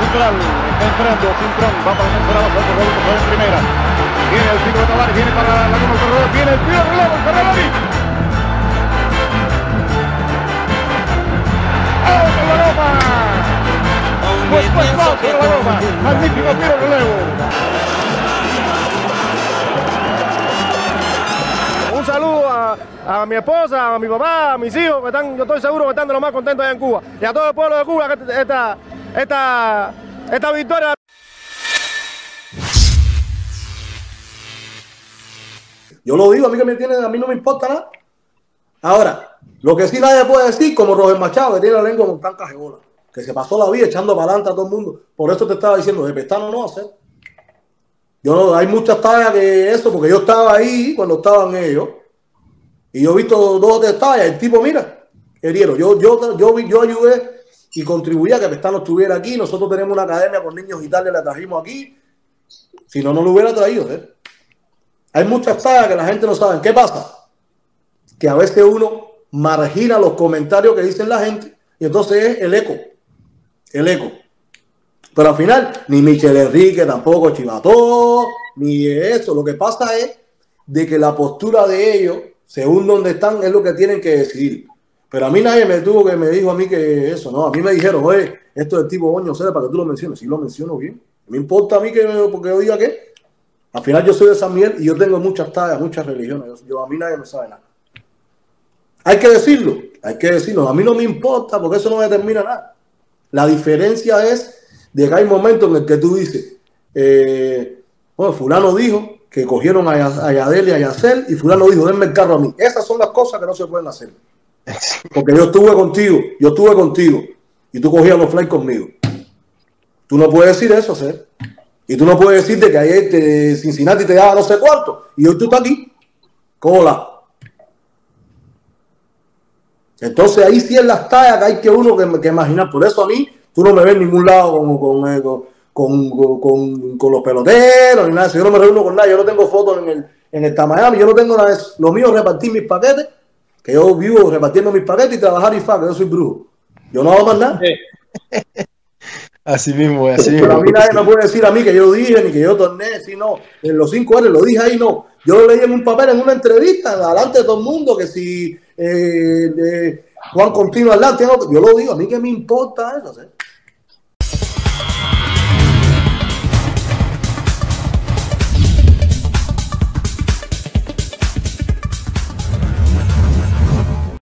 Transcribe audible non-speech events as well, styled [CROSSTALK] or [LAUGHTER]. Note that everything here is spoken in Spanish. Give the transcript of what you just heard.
central. Está entrando Cintrón. Va para el. Va para el en primera. Viene el pico de Tavares. Viene para la Laguna Corredor. Viene el tiro de relevo. El Ferrari. ¡Oh, la Roma! Pues pues va la Roma. Magnífico tiro de relevo. A, mi esposa, a mi papá, a mis hijos, que están, yo estoy seguro que están de lo más contentos allá en Cuba. Y a todo el pueblo de Cuba, que esta, esta, esta victoria. Yo lo digo, a mí que me tiene, a mí no me importa nada. Ahora, lo que sí nadie puede decir, como Roger Machado, que tiene la lengua con tan cajebola, que se pasó la vida echando para adelante a todo el mundo. Por eso te estaba diciendo, de pestano no hacer. Yo no, hay muchas tallas que eso, porque yo estaba ahí cuando estaban ellos. Y yo he visto dos tallas. El tipo, mira, herieron. Yo, yo, yo, yo ayudé y contribuí a que Pestano estuviera aquí. Nosotros tenemos una academia con niños Italia, la trajimos aquí. Si no, no lo hubiera traído. ¿eh? Hay muchas tallas que la gente no sabe. ¿Qué pasa? Que a veces uno margina los comentarios que dicen la gente y entonces es el eco. El eco. Pero al final, ni Michel Enrique tampoco chivató, ni eso. Lo que pasa es de que la postura de ellos, según donde están, es lo que tienen que decidir. Pero a mí nadie me tuvo que me dijo a mí que eso, no. A mí me dijeron, oye, esto es tipo Oño Cera para que tú lo menciones. Si lo menciono bien. Me importa a mí que porque yo diga que. Al final yo soy de San Miguel y yo tengo muchas tallas, muchas religiones. Yo, a mí nadie me sabe nada. Hay que decirlo, hay que decirlo. A mí no me importa porque eso no determina nada. La diferencia es de que hay momentos en el que tú dices, eh, bueno, fulano dijo que cogieron a, a Yadel y a Yacel y fulano dijo, denme el carro a mí. Esas son las cosas que no se pueden hacer. Porque yo estuve contigo, yo estuve contigo y tú cogías los flights conmigo. Tú no puedes decir eso, ¿sí? Y tú no puedes decirte que ayer te, Cincinnati te daba no sé cuánto y hoy tú estás aquí. Cola. Entonces ahí sí es las tallas que hay que uno que, que imaginar. Por eso a mí Tú no me ves en ningún lado con, eh, con, con, con, con los peloteros ni nada. Si yo no me reúno con nadie, yo no tengo fotos en el, en el Miami, yo no tengo nada de eso. Lo mío es repartir mis paquetes, que yo vivo repartiendo mis paquetes y trabajar y fa, que yo soy brujo. Yo no hago más nada. [LAUGHS] Así mismo, así Pero a mí nadie me puede decir a mí que yo dije ni que yo torné, si no. En los cinco años lo dije ahí, no. Yo lo leí en un papel, en una entrevista, delante de todo el mundo, que si eh, eh, Juan Continua adelante, yo lo digo, a mí que me importa eso, ¿sí?